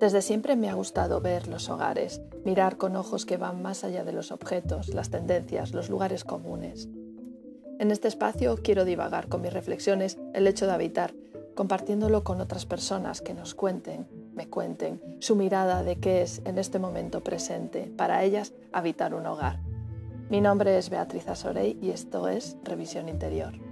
Desde siempre me ha gustado ver los hogares, mirar con ojos que van más allá de los objetos, las tendencias, los lugares comunes. En este espacio quiero divagar con mis reflexiones el hecho de habitar, compartiéndolo con otras personas que nos cuenten, me cuenten, su mirada de qué es en este momento presente para ellas habitar un hogar. Mi nombre es Beatriz Asorey y esto es Revisión Interior.